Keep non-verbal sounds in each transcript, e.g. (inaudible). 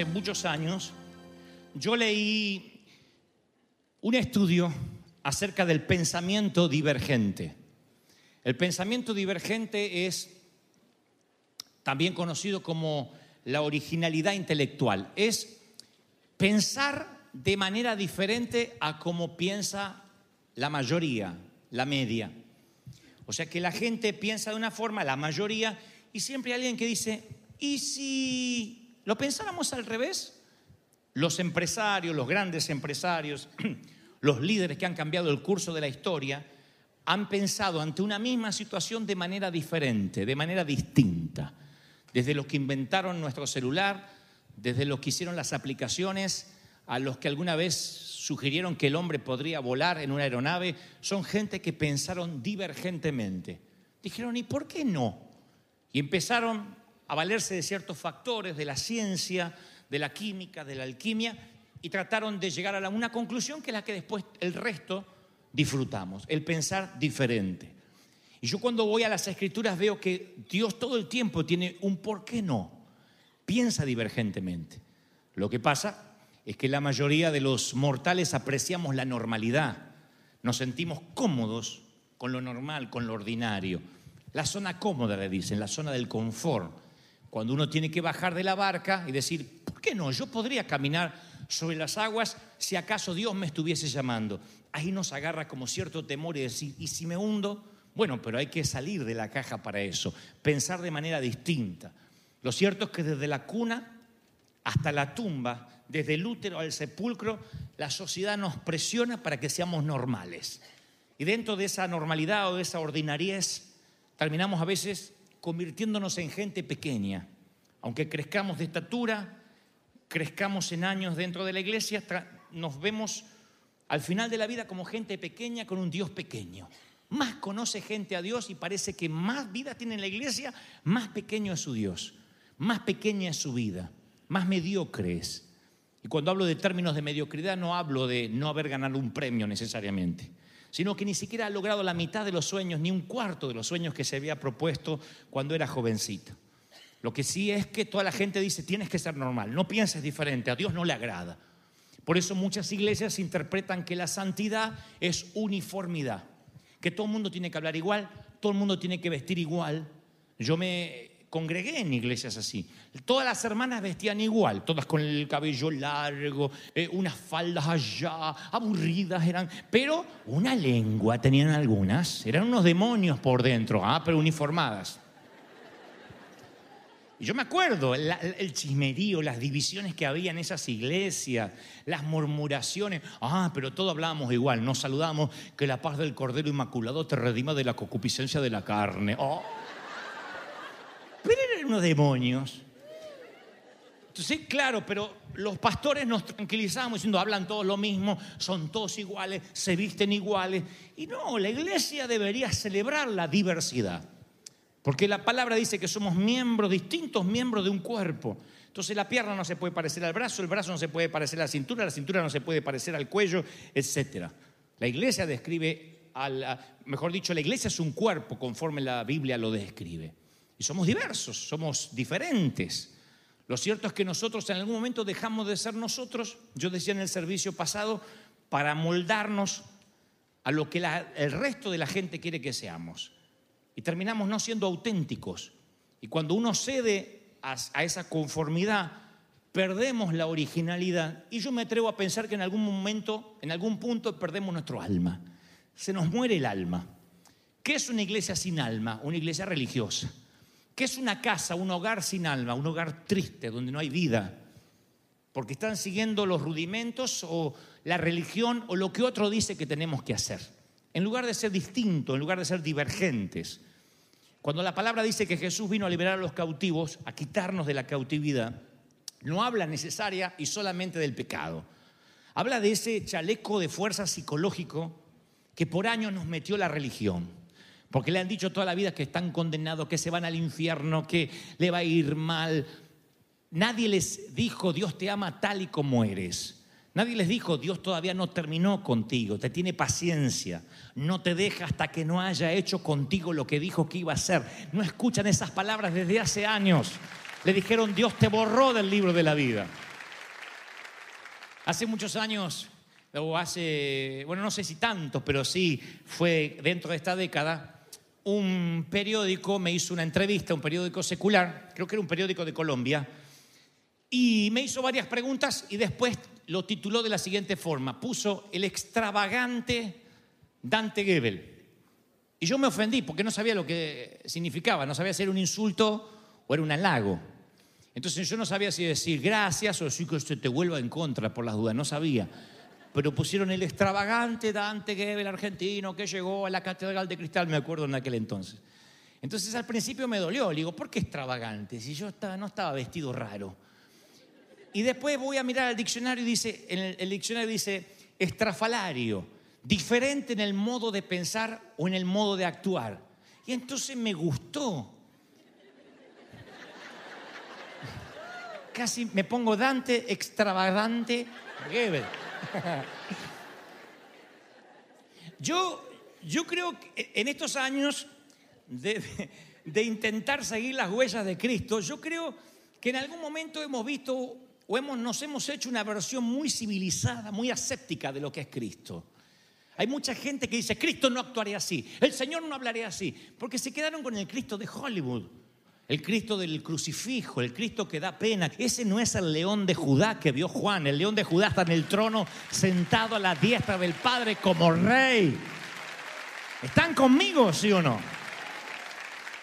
hace muchos años, yo leí un estudio acerca del pensamiento divergente. El pensamiento divergente es también conocido como la originalidad intelectual. Es pensar de manera diferente a como piensa la mayoría, la media. O sea que la gente piensa de una forma, la mayoría, y siempre hay alguien que dice, ¿y si lo pensáramos al revés? Los empresarios, los grandes empresarios, (clears throat) los líderes que han cambiado el curso de la historia, han pensado ante una misma situación de manera diferente, de manera distinta. Desde los que inventaron nuestro celular, desde los que hicieron las aplicaciones, a los que alguna vez sugirieron que el hombre podría volar en una aeronave, son gente que pensaron divergentemente. Dijeron, ¿y por qué no? Y empezaron a valerse de ciertos factores de la ciencia, de la química, de la alquimia, y trataron de llegar a una conclusión que es la que después el resto disfrutamos, el pensar diferente. Y yo cuando voy a las escrituras veo que Dios todo el tiempo tiene un por qué no, piensa divergentemente. Lo que pasa es que la mayoría de los mortales apreciamos la normalidad, nos sentimos cómodos con lo normal, con lo ordinario. La zona cómoda, le dicen, la zona del confort. Cuando uno tiene que bajar de la barca y decir, ¿por qué no? Yo podría caminar sobre las aguas si acaso Dios me estuviese llamando. Ahí nos agarra como cierto temor y decir, ¿y si me hundo? Bueno, pero hay que salir de la caja para eso, pensar de manera distinta. Lo cierto es que desde la cuna hasta la tumba, desde el útero al sepulcro, la sociedad nos presiona para que seamos normales. Y dentro de esa normalidad o de esa ordinariez, terminamos a veces convirtiéndonos en gente pequeña. Aunque crezcamos de estatura, crezcamos en años dentro de la iglesia, nos vemos al final de la vida como gente pequeña con un Dios pequeño. Más conoce gente a Dios y parece que más vida tiene en la iglesia, más pequeño es su Dios, más pequeña es su vida, más mediocre es. Y cuando hablo de términos de mediocridad no hablo de no haber ganado un premio necesariamente, sino que ni siquiera ha logrado la mitad de los sueños, ni un cuarto de los sueños que se había propuesto cuando era jovencito. Lo que sí es que toda la gente dice, tienes que ser normal, no pienses diferente, a Dios no le agrada. Por eso muchas iglesias interpretan que la santidad es uniformidad, que todo el mundo tiene que hablar igual, todo el mundo tiene que vestir igual. Yo me congregué en iglesias así. Todas las hermanas vestían igual, todas con el cabello largo, eh, unas faldas allá, aburridas eran, pero una lengua tenían algunas, eran unos demonios por dentro, ah, pero uniformadas. Y yo me acuerdo la- el chismerío, las divisiones que había en esas iglesias, las murmuraciones. Ah, pero todos hablábamos igual, nos saludamos, que la paz del Cordero Inmaculado te redima de la concupiscencia de la carne. Oh. Unos demonios. Entonces, claro, pero los pastores nos tranquilizamos diciendo, hablan todos lo mismo, son todos iguales, se visten iguales. Y no, la iglesia debería celebrar la diversidad. Porque la palabra dice que somos miembros, distintos miembros de un cuerpo. Entonces la pierna no se puede parecer al brazo, el brazo no se puede parecer a la cintura, la cintura no se puede parecer al cuello, etc. La iglesia describe, a la- mejor dicho, la iglesia es un cuerpo conforme la Biblia lo describe. Y somos diversos, somos diferentes. Lo cierto es que nosotros en algún momento dejamos de ser nosotros, yo decía en el servicio pasado, para moldarnos a lo que el resto de la gente quiere que seamos. Y terminamos no siendo auténticos. Y cuando uno cede a, a esa conformidad, perdemos la originalidad. Y yo me atrevo a pensar que en algún momento, en algún punto, perdemos nuestro alma. Se nos muere el alma. ¿Qué es una iglesia sin alma? Una iglesia religiosa. ¿Qué es una casa, un hogar sin alma? Un hogar triste, donde no hay vida. Porque están siguiendo los rudimentos o la religión o lo que otro dice que tenemos que hacer. En lugar de ser distintos, en lugar de ser divergentes. Cuando la palabra dice que Jesús vino a liberar a los cautivos, a quitarnos de la cautividad, no habla necesaria y solamente del pecado. Habla de ese chaleco de fuerza psicológico que por años nos metió la religión. Porque le han dicho toda la vida que están condenados, que se van al infierno, que le va a ir mal. Nadie les dijo, Dios te ama tal y como eres. Nadie les dijo, Dios todavía no terminó contigo, te tiene paciencia, no te deja hasta que no haya hecho contigo lo que dijo que iba a hacer. No escuchan esas palabras desde hace años. Le dijeron, Dios te borró del libro de la vida. Hace muchos años, o hace, bueno, no sé si tantos, pero sí fue dentro de esta década, un periódico me hizo una entrevista, un periódico secular, creo que era un periódico de Colombia, y me hizo varias preguntas y después lo tituló de la siguiente forma, puso el extravagante Dante Gebel. Y yo me ofendí porque no sabía lo que significaba, no sabía si era un insulto o era un halago. Entonces yo no sabía si decir gracias o si que se te vuelva en contra por las dudas, no sabía. Pero pusieron el extravagante Dante Gebel argentino que llegó a la Catedral de Cristal, me acuerdo en aquel entonces. Entonces al principio me dolió, le digo, ¿por qué extravagante? Si yo no estaba vestido raro. Y después voy a mirar al diccionario y dice, en el, el diccionario dice estrafalario, diferente en el modo de pensar o en el modo de actuar. Y entonces me gustó. Casi me pongo Dante extravagante Gebel. Yo, yo creo que en estos años de, intentar seguir las huellas de Cristo, yo creo que en algún momento hemos visto o hemos, nos hemos hecho una versión muy civilizada, muy aséptica de lo que es Cristo. Hay mucha gente que dice, Cristo no actuaría así, el Señor no hablaría así, porque se quedaron con el Cristo de Hollywood, el Cristo del crucifijo, el Cristo que da pena. Ese no es el león de Judá que vio Juan, el león de Judá está en el trono sentado a la diestra del Padre como rey. ¿Están conmigo, sí o no?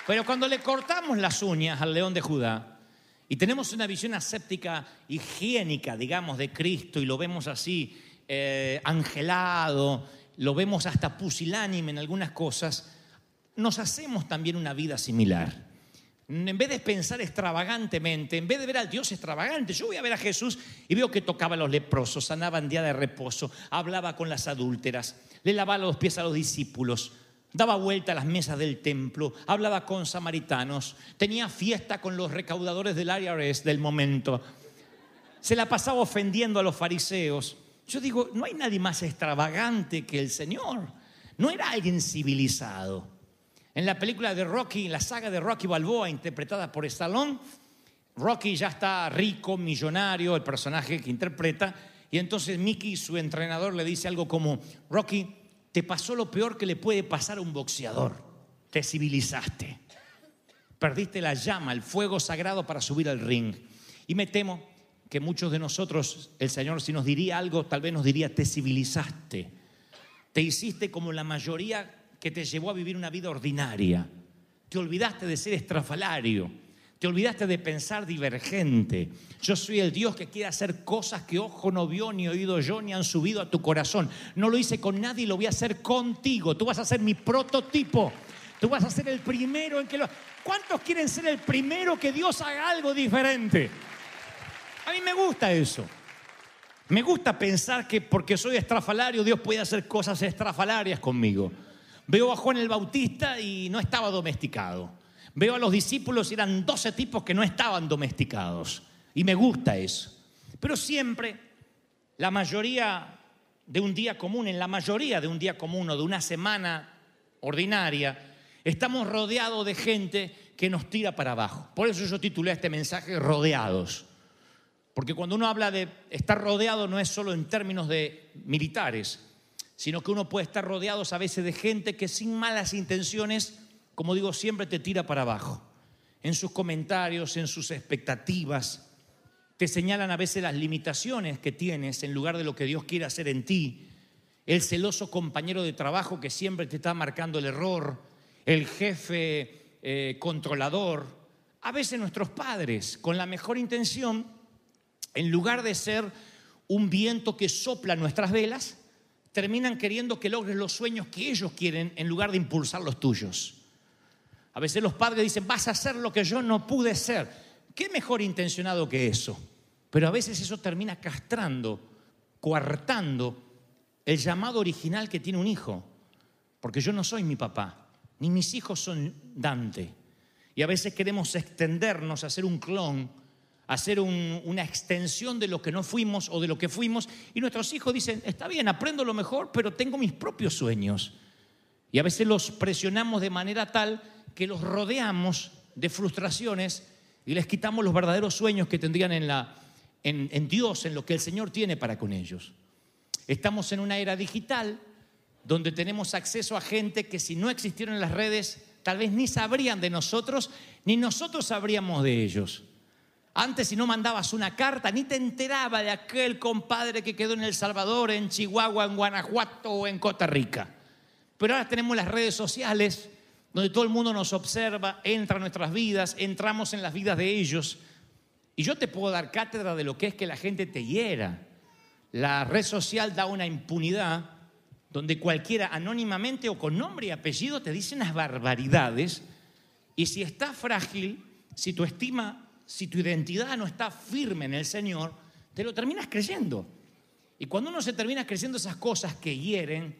Pero cuando le cortamos las uñas al león de Judá y tenemos una visión aséptica, higiénica, digamos, de Cristo y lo vemos así, eh, angelado, lo vemos hasta pusilánime en algunas cosas, nos hacemos también una vida similar. En vez de pensar extravagantemente, en vez de ver al Dios extravagante, yo voy a ver a Jesús y veo que tocaba a los leprosos, sanaba en día de reposo, hablaba con las adúlteras, le lavaba los pies a los discípulos, daba vuelta a las mesas del templo, hablaba con samaritanos, tenía fiesta con los recaudadores del IRS del momento, se la pasaba ofendiendo a los fariseos. Yo digo, no hay nadie más extravagante que el Señor, no era alguien civilizado. En la película de Rocky, la saga de Rocky Balboa, interpretada por Stallone, Rocky ya está rico, millonario, el personaje que interpreta, y entonces Mickey, su entrenador, le dice algo como, Rocky, te pasó lo peor que le puede pasar a un boxeador, te civilizaste, perdiste la llama, el fuego sagrado para subir al ring. Y me temo que muchos de nosotros, el Señor, si nos diría algo, tal vez nos diría, te civilizaste, te hiciste como la mayoría que te llevó a vivir una vida ordinaria. Te olvidaste de ser estrafalario. Te olvidaste de pensar divergente. Yo soy el Dios que quiere hacer cosas que ojo no vio, ni oído yo, ni han subido a tu corazón. No lo hice con nadie y lo voy a hacer contigo. Tú vas a ser mi prototipo. Tú vas a ser el primero en que lo... ¿Cuántos quieren ser el primero que Dios haga algo diferente? A mí me gusta eso. Me gusta pensar que porque soy estrafalario, Dios puede hacer cosas estrafalarias conmigo. Veo a Juan el Bautista y no estaba domesticado. Veo a los discípulos y eran 12 tipos que no estaban domesticados. Y me gusta eso. Pero siempre, la mayoría de un día común, en la mayoría de un día común o de una semana ordinaria, estamos rodeados de gente que nos tira para abajo. Por eso yo titulé este mensaje Rodeados. Porque cuando uno habla de estar rodeado no es solo en términos de militares, sino que uno puede estar rodeado a veces de gente que sin malas intenciones, como digo, siempre te tira para abajo. En sus comentarios, en sus expectativas, te señalan a veces las limitaciones que tienes en lugar de lo que Dios quiere hacer en ti. El celoso compañero de trabajo que siempre te está marcando el error, el jefe eh, controlador, a veces nuestros padres, con la mejor intención, en lugar de ser un viento que sopla nuestras velas, terminan queriendo que logres los sueños que ellos quieren en lugar de impulsar los tuyos. A veces los padres dicen, vas a hacer lo que yo no pude ser. ¿Qué mejor intencionado que eso? Pero a veces eso termina castrando, coartando el llamado original que tiene un hijo. Porque yo no soy mi papá, ni mis hijos son Dante. Y a veces queremos extendernos a ser un clon hacer una extensión de lo que no fuimos o de lo que fuimos. Y nuestros hijos dicen, está bien, aprendo lo mejor, pero tengo mis propios sueños. Y a veces los presionamos de manera tal que los rodeamos de frustraciones y les quitamos los verdaderos sueños que tendrían en, la, en, en Dios, en lo que el Señor tiene para con ellos. Estamos en una era digital donde tenemos acceso a gente que si no existieron las redes, tal vez ni sabrían de nosotros, ni nosotros sabríamos de ellos. Antes si no mandabas una carta, ni te enteraba de aquel compadre que quedó en El Salvador, en Chihuahua, en Guanajuato o en Costa Rica. Pero ahora tenemos las redes sociales, donde todo el mundo nos observa, entra en nuestras vidas, entramos en las vidas de ellos. Y yo te puedo dar cátedra de lo que es que la gente te hiera. La red social da una impunidad donde cualquiera anónimamente o con nombre y apellido te dice unas barbaridades. Y si estás frágil, si tu estima si tu identidad no está firme en el Señor, te lo terminas creyendo. Y cuando uno se termina creyendo esas cosas que hieren,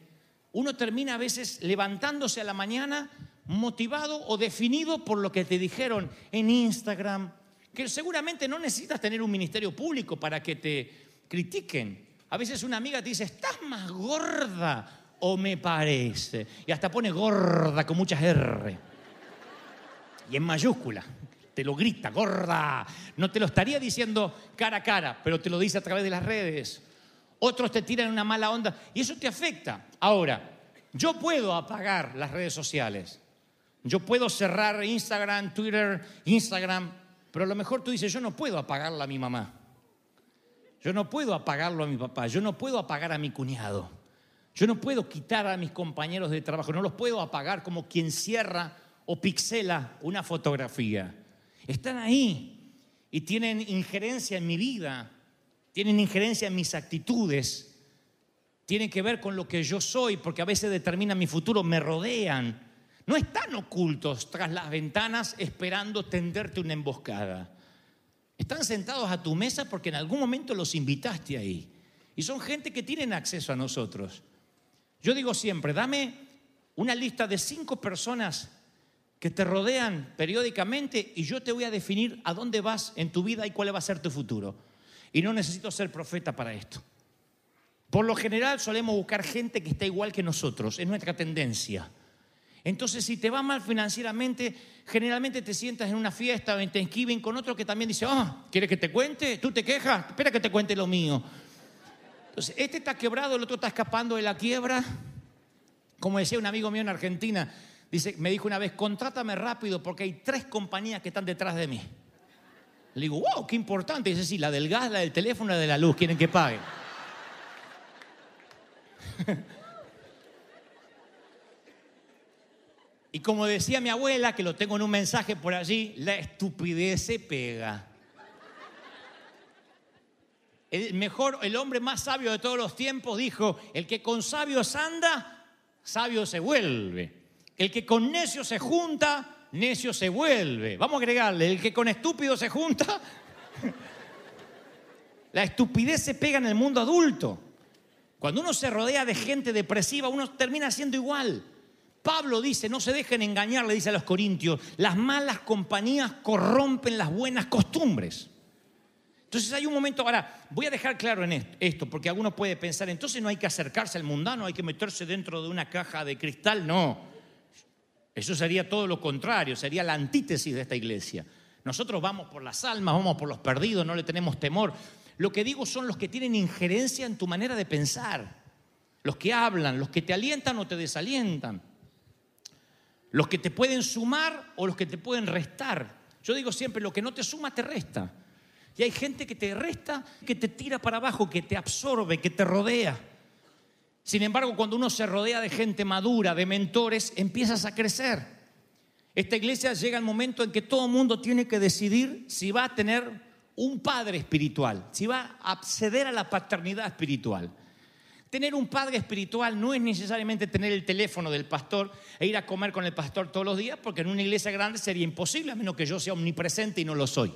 uno termina a veces levantándose a la mañana motivado o definido por lo que te dijeron en Instagram, que seguramente no necesitas tener un ministerio público para que te critiquen. A veces una amiga te dice, estás más gorda o me parece. Y hasta pone gorda con muchas R. Y en mayúscula te lo grita, gorda. No te lo estaría diciendo cara a cara, pero te lo dice a través de las redes. Otros te tiran una mala onda y eso te afecta. Ahora, yo puedo apagar las redes sociales. Yo puedo cerrar Instagram, Twitter, Instagram, pero a lo mejor tú dices, yo no puedo apagarla a mi mamá. Yo no puedo apagarlo a mi papá. Yo no puedo apagar a mi cuñado. Yo no puedo quitar a mis compañeros de trabajo. No los puedo apagar como quien cierra o pixela una fotografía están ahí y tienen injerencia en mi vida, tienen injerencia en mis actitudes, tienen que ver con lo que yo soy, porque a veces determinan mi futuro, me rodean. No están ocultos tras las ventanas esperando tenderte una emboscada. Están sentados a tu mesa porque en algún momento los invitaste ahí. Y son gente que tienen acceso a nosotros. Yo digo siempre, dame una lista de cinco personas que te rodean periódicamente y yo te voy a definir a dónde vas en tu vida y cuál va a ser tu futuro. Y no necesito ser profeta para esto. Por lo general solemos buscar gente que está igual que nosotros, es nuestra tendencia. Entonces, si te va mal financieramente, generalmente te sientas en una fiesta o en Thanksgiving con otro que también dice, ah, ¿quieres que te cuente? ¿Tú te quejas? Espera que te cuente lo mío. Entonces, este está quebrado, el otro está escapando de la quiebra. Como decía un amigo mío en Argentina, Dice, me dijo una vez, contrátame rápido porque hay tres compañías que están detrás de mí. Le digo, wow, qué importante. Dice, sí, la del gas, la del teléfono, la de la luz, quieren que pague. (laughs) y como decía mi abuela, que lo tengo en un mensaje por allí, la estupidez se pega. Mejor, el hombre más sabio de todos los tiempos dijo, el que con sabios anda, sabio se vuelve. El que con necio se junta, necio se vuelve. Vamos a agregarle, el que con estúpido se junta, (laughs) la estupidez se pega en el mundo adulto. Cuando uno se rodea de gente depresiva, uno termina siendo igual. Pablo dice, no se dejen engañar, le dice a los corintios, las malas compañías corrompen las buenas costumbres. Entonces hay un momento, ahora voy a dejar claro en esto, porque alguno puede pensar, entonces no hay que acercarse al mundano, hay que meterse dentro de una caja de cristal, no. Eso sería todo lo contrario, sería la antítesis de esta iglesia. Nosotros vamos por las almas, vamos por los perdidos, no le tenemos temor. Lo que digo son los que tienen injerencia en tu manera de pensar. los que hablan, los que te alientan o te desalientan, los que te pueden sumar o los que te pueden restar. Yo digo siempre, lo que no te suma te resta. Y hay gente que te resta, que te tira para abajo, que te absorbe, que te rodea. Sin embargo, cuando uno se rodea de gente madura, de mentores, empiezas a crecer. Esta iglesia llega el momento en que todo el mundo tiene que decidir si va a tener un padre espiritual, si va a acceder a la paternidad espiritual. Tener un padre espiritual no es necesariamente tener el teléfono del pastor e ir a comer con el pastor todos los días, porque en una iglesia grande sería imposible, a menos que yo sea omnipresente y no lo soy.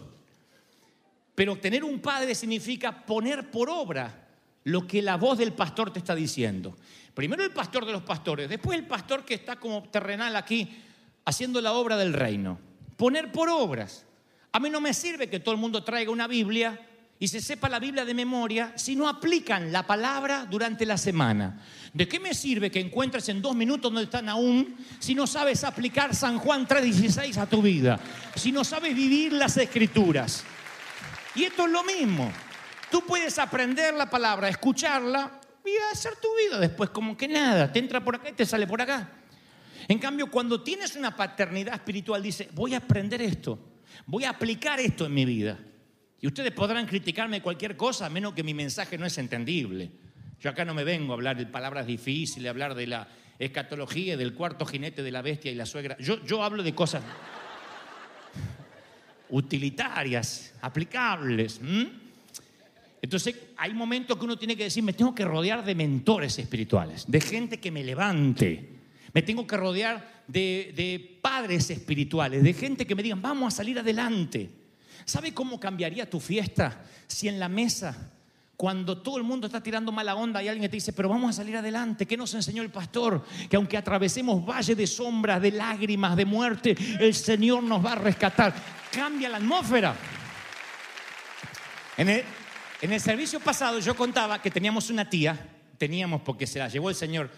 Pero tener un padre significa poner por obra lo que la voz del pastor te está diciendo. Primero el pastor de los pastores, después el pastor que está como terrenal aquí haciendo la obra del reino. Poner por obras. A mí no me sirve que todo el mundo traiga una Biblia y se sepa la Biblia de memoria si no aplican la palabra durante la semana. ¿De qué me sirve que encuentres en dos minutos donde están aún si no sabes aplicar San Juan 3:16 a tu vida? Si no sabes vivir las escrituras. Y esto es lo mismo. Tú puedes aprender la palabra, escucharla y hacer tu vida después como que nada. Te entra por acá y te sale por acá. En cambio, cuando tienes una paternidad espiritual, dice, voy a aprender esto, voy a aplicar esto en mi vida. Y ustedes podrán criticarme cualquier cosa, a menos que mi mensaje no es entendible. Yo acá no me vengo a hablar de palabras difíciles, a hablar de la escatología, del cuarto jinete de la bestia y la suegra. Yo, yo hablo de cosas (laughs) utilitarias, aplicables. Entonces hay momentos que uno tiene que decir, me tengo que rodear de mentores espirituales, de gente que me levante. Me tengo que rodear de, padres espirituales, de gente que me digan, vamos a salir adelante. ¿Sabe cómo cambiaría tu fiesta si en la mesa, cuando todo el mundo está tirando mala onda, hay alguien te dice, pero vamos a salir adelante? ¿Qué nos enseñó el pastor? Que aunque atravesemos valle de sombras, de lágrimas, de muerte, el Señor nos va a rescatar. Cambia la atmósfera. En el, en el servicio pasado yo contaba que teníamos una tía, teníamos porque se la llevó el Señor.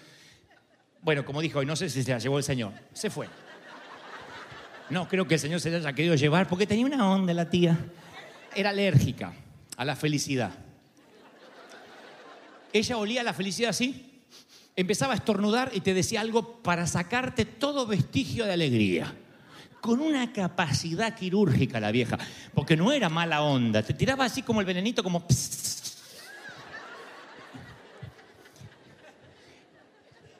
Bueno, como dijo hoy, no sé si se la llevó el Señor, se fue. No, creo que el Señor se la haya querido llevar porque tenía una onda la tía. Era alérgica a la felicidad. Ella olía la felicidad así, empezaba a estornudar y te decía algo para sacarte todo vestigio de alegría. Con una capacidad quirúrgica la vieja, porque no era mala onda, te tiraba así como el venenito, como...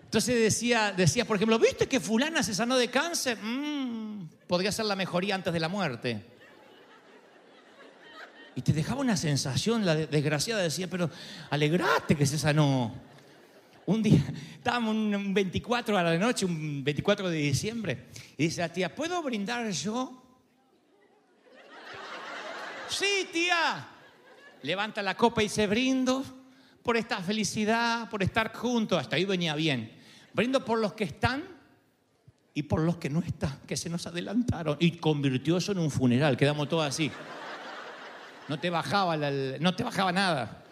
Entonces decía, decía, por ejemplo, ¿viste que fulana se sanó de cáncer? Mm, podría ser la mejoría antes de la muerte. Y te dejaba una sensación, la desgraciada decía, pero alegrate que se sanó. Un día, (laughs) estábamos un 24 a la noche, un 24 de diciembre, y dice la tía, ¿puedo brindar yo? Sí, tía. Levanta la copa y se brindo por esta felicidad, por estar juntos. Hasta ahí venía bien. Brindo por los que están y por los que no están, que se nos adelantaron. Y convirtió eso en un funeral, quedamos todos así. No te bajaba, no te bajaba nada.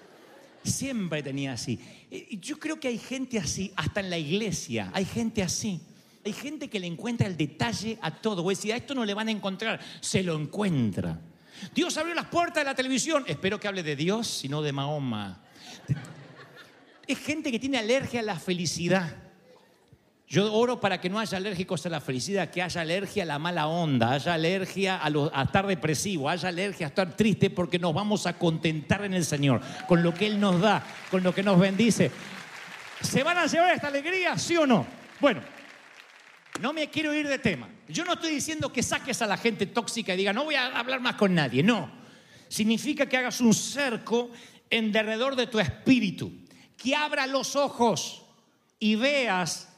Siempre tenía así. Y yo creo que hay gente así, hasta en la iglesia, hay gente así. Hay gente que le encuentra el detalle a todo. Voy a decir, a esto no le van a encontrar, se lo encuentra. Dios abrió las puertas de la televisión. Espero que hable de Dios y no de Mahoma. Es gente que tiene alergia a la felicidad. Yo oro para que no haya alérgicos a la felicidad, que haya alergia a la mala onda, haya alergia a, estar depresivo, haya alergia a estar triste, porque nos vamos a contentar en el Señor, con lo que Él nos da, con lo que nos bendice. ¿Se van a llevar esta alegría, sí o no? Bueno, no me quiero ir de tema. Yo no estoy diciendo que saques a la gente tóxica y diga, no voy a hablar más con nadie. No. Significa que hagas un cerco en derredor de tu espíritu, que abra los ojos y veas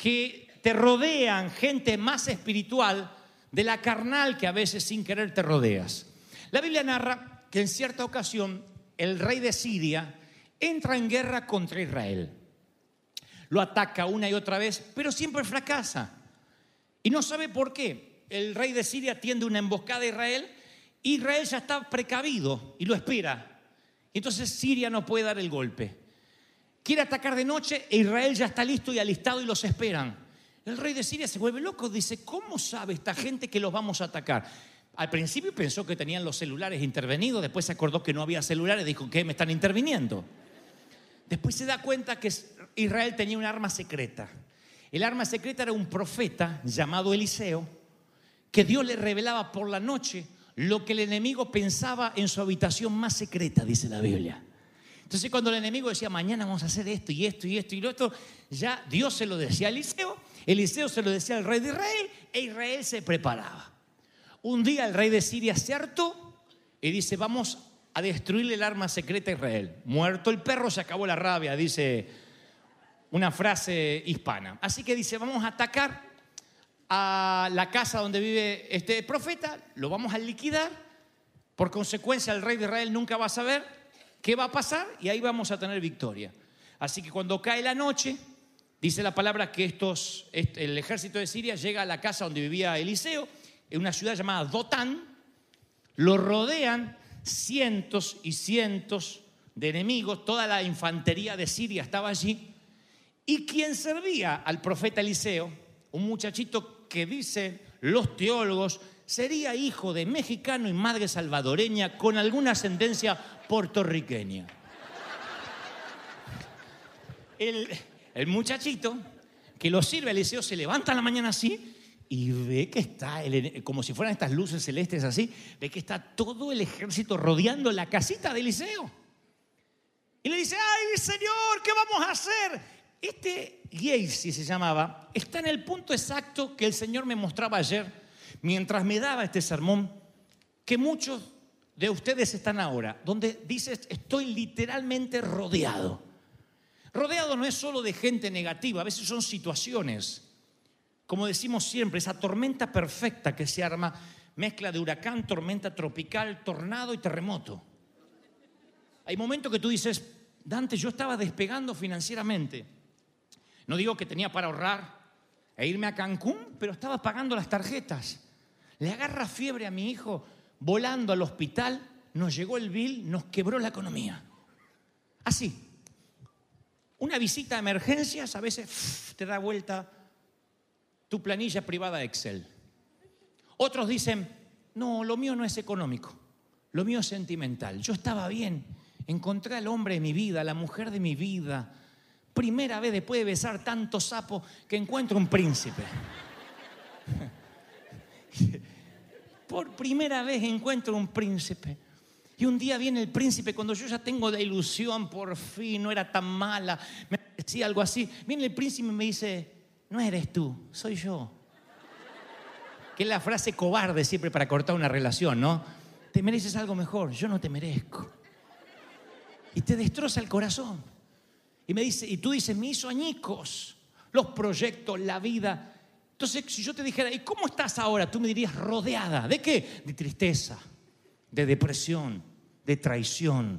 que te rodean gente más espiritual de la carnal que a veces sin querer te rodeas. La Biblia narra que en cierta ocasión el rey de Siria entra en guerra contra Israel. Lo ataca una y otra vez, pero siempre fracasa. Y no sabe por qué. El rey de Siria tiende una emboscada a Israel. Israel ya está precavido y lo espera. Entonces Siria no puede dar el golpe. Quiere atacar de noche e Israel ya está listo y alistado y los esperan. El rey de Siria se vuelve loco, dice, ¿cómo sabe esta gente que los vamos a atacar? Al principio pensó que tenían los celulares intervenidos, después se acordó que no había celulares, dijo, ¿qué me están interviniendo? Después se da cuenta que Israel tenía un arma secreta. El arma secreta era un profeta llamado Eliseo, que Dios le revelaba por la noche lo que el enemigo pensaba en su habitación más secreta, dice la Biblia. Entonces cuando el enemigo decía, mañana vamos a hacer esto y esto y esto y lo otro, ya Dios se lo decía a Eliseo, Eliseo se lo decía al rey de Israel e Israel se preparaba. Un día el rey de Siria se hartó y dice, vamos a destruirle el arma secreta a Israel. Muerto el perro, se acabó la rabia, dice una frase hispana. Así que dice, vamos a atacar a la casa donde vive este profeta, lo vamos a liquidar. Por consecuencia, el rey de Israel nunca va a saber qué va a pasar y ahí vamos a tener victoria. Así que cuando cae la noche, dice la palabra que estos, el ejército de Siria llega a la casa donde vivía Eliseo, en una ciudad llamada Dotán, lo rodean cientos y cientos de enemigos, toda la infantería de Siria estaba allí, y quien servía al profeta Eliseo, un muchachito que dicen los teólogos, sería hijo de mexicano y madre salvadoreña con alguna ascendencia puertorriqueña. El, muchachito que lo sirve a Eliseo se levanta la mañana así y ve que está, como si fueran estas luces celestes así, ve que está todo el ejército rodeando la casita de Eliseo. Y le dice, ay Señor, ¿qué vamos a hacer? Este Gacy se llamaba, está en el punto exacto que el Señor me mostraba ayer, mientras me daba este sermón, que muchos de ustedes están ahora, donde dices, estoy literalmente rodeado. Rodeado no es solo de gente negativa, a veces son situaciones. Como decimos siempre, esa tormenta perfecta que se arma, mezcla de huracán, tormenta tropical, tornado y terremoto. Hay momentos que tú dices, Dante, yo estaba despegando financieramente. No digo que tenía para ahorrar e irme a Cancún, pero estaba pagando las tarjetas. Le agarra fiebre a mi hijo volando al hospital, nos llegó el bill, nos quebró la economía. Así. Una visita a emergencias a veces te da vuelta tu planilla privada Excel. Otros dicen, no, lo mío no es económico, lo mío es sentimental. Yo estaba bien, encontré al hombre de mi vida, la mujer de mi vida. Primera vez después de besar tanto sapo que encuentro un príncipe. (laughs) Por primera vez encuentro un príncipe. Y un día viene el príncipe cuando yo ya tengo la ilusión, por fin, no era tan mala, me decía algo así. Viene el príncipe y me dice, no eres tú, soy yo. Que es la frase cobarde siempre para cortar una relación, ¿no? Te mereces algo mejor, yo no te merezco. Y te destroza el corazón. Y me dice, y tú dices, me hizo añicos los proyectos, la vida. Entonces, si yo te dijera, ¿y cómo estás ahora? Tú me dirías, rodeada. ¿De qué? De tristeza, de depresión, de traición,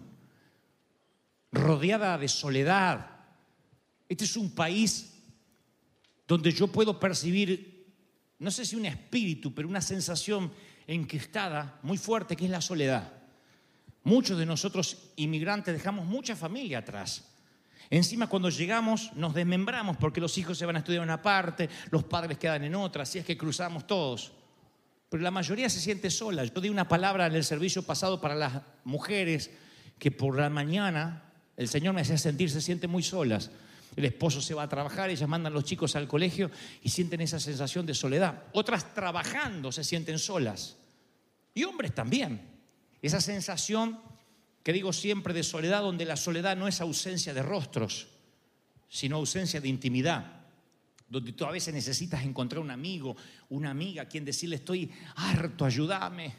rodeada de soledad. Este es un país donde yo puedo percibir, no sé si un espíritu, pero una sensación enquistada muy fuerte que es la soledad. Muchos de nosotros inmigrantes dejamos mucha familia atrás. Encima cuando llegamos nos desmembramos porque los hijos se van a estudiar en una parte, los padres quedan en otra, así es que cruzamos todos. Pero la mayoría se siente sola. Yo di una palabra en el servicio pasado para las mujeres que por la mañana el Señor me hacía sentir se sienten muy solas. El esposo se va a trabajar, ellas mandan a los chicos al colegio y sienten esa sensación de soledad. Otras trabajando se sienten solas. Y hombres también. Esa sensación que digo siempre de soledad, donde la soledad no es ausencia de rostros, sino ausencia de intimidad. Donde tú a veces necesitas encontrar un amigo, una amiga a quien decirle estoy harto, ayúdame,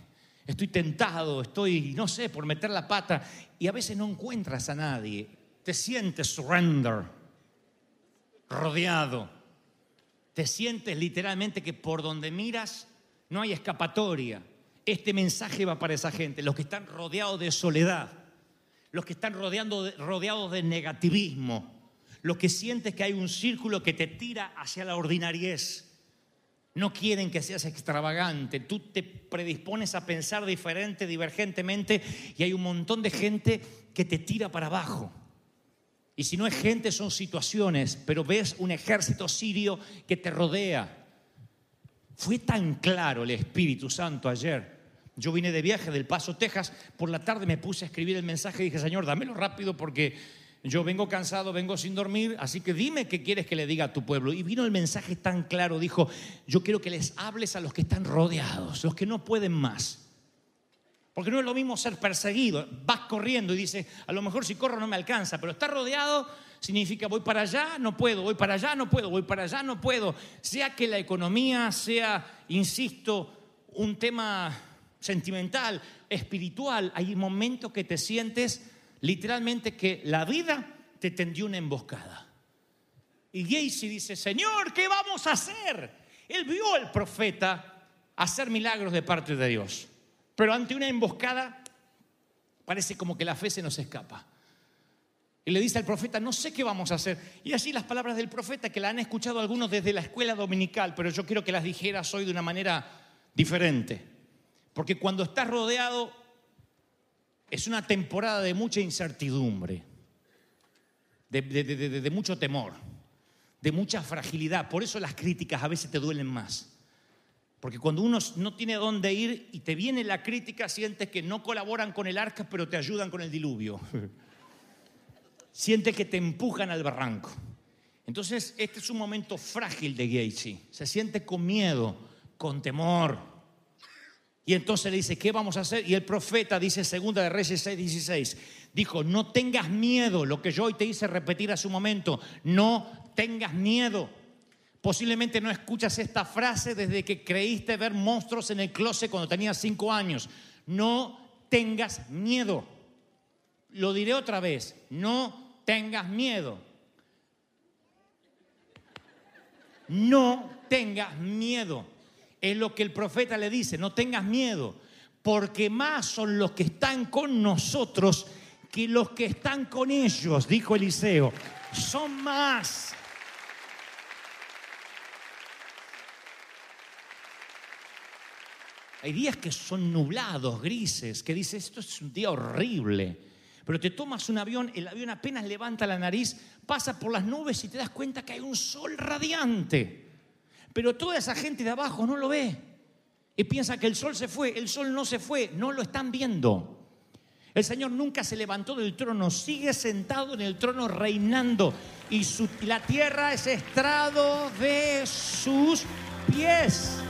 estoy tentado, estoy, no sé, por meter la pata. Y a veces no encuentras a nadie. Te sientes surrender, rodeado. Te sientes literalmente que por donde miras no hay escapatoria. Este mensaje va para esa gente, los que están rodeados de soledad, los que están rodeando de- rodeados de negativismo, los que sientes que hay un círculo que te tira hacia la ordinariez. No quieren que seas extravagante, tú te predispones a pensar diferente, divergentemente, y hay un montón de gente que te tira para abajo. Y si no es gente, son situaciones, pero ves un ejército sirio que te rodea. Fue tan claro el Espíritu Santo ayer. Yo vine de viaje del Paso, Texas. Por la tarde me puse a escribir el mensaje y dije, Señor, dámelo rápido porque yo vengo cansado, vengo sin dormir, así que dime qué quieres que le diga a tu pueblo. Y vino el mensaje tan claro, dijo, yo quiero que les hables a los que están rodeados, los que no pueden más. Porque no es lo mismo ser perseguido, vas corriendo y dices, a lo mejor si corro no me alcanza, pero estar rodeado significa voy para allá, no puedo, voy para allá, no puedo, voy para allá, no puedo. Sea que la economía sea, insisto, un tema sentimental, espiritual, hay momentos que te sientes literalmente que la vida te tendió una emboscada. Y Gacy dice, Señor, ¿qué vamos a hacer? Él vio al profeta hacer milagros de parte de Dios, pero ante una emboscada parece como que la fe se nos escapa. Y le dice al profeta, no sé qué vamos a hacer. Y así las palabras del profeta, que la han escuchado algunos desde la escuela dominical, pero yo quiero que las dijeras hoy de una manera diferente. Porque cuando estás rodeado es una temporada de mucha incertidumbre, de, de- mucho temor, de mucha fragilidad. Por eso las críticas a veces te duelen más. Porque cuando uno no tiene dónde ir y te viene la crítica, sientes que no colaboran con el arca, pero te ayudan con el diluvio. (laughs) Sientes que te empujan al barranco. Entonces, este es un momento frágil de Gacy. Se siente con miedo, con temor. Y entonces le dice, ¿qué vamos a hacer? Y el profeta dice, segunda de Reyes 6, 16, dijo, no tengas miedo, lo que yo hoy te hice repetir hace un momento, no tengas miedo. Posiblemente no escuchas esta frase desde que creíste ver monstruos en el closet cuando tenías cinco años. No tengas miedo. Lo diré otra vez, no tengas miedo. No tengas miedo. Es lo que el profeta le dice, no tengas miedo, porque más son los que están con nosotros que los que están con ellos, dijo Eliseo. Son más. Hay días que son nublados, grises, que dices, esto es un día horrible. Pero te tomas un avión, el avión apenas levanta la nariz, pasa por las nubes y te das cuenta que hay un sol radiante. Pero toda esa gente de abajo no lo ve. Y piensa que el sol se fue. El sol no se fue, no lo están viendo. El Señor nunca se levantó del trono, sigue sentado en el trono reinando. Y la tierra es estrado de sus pies.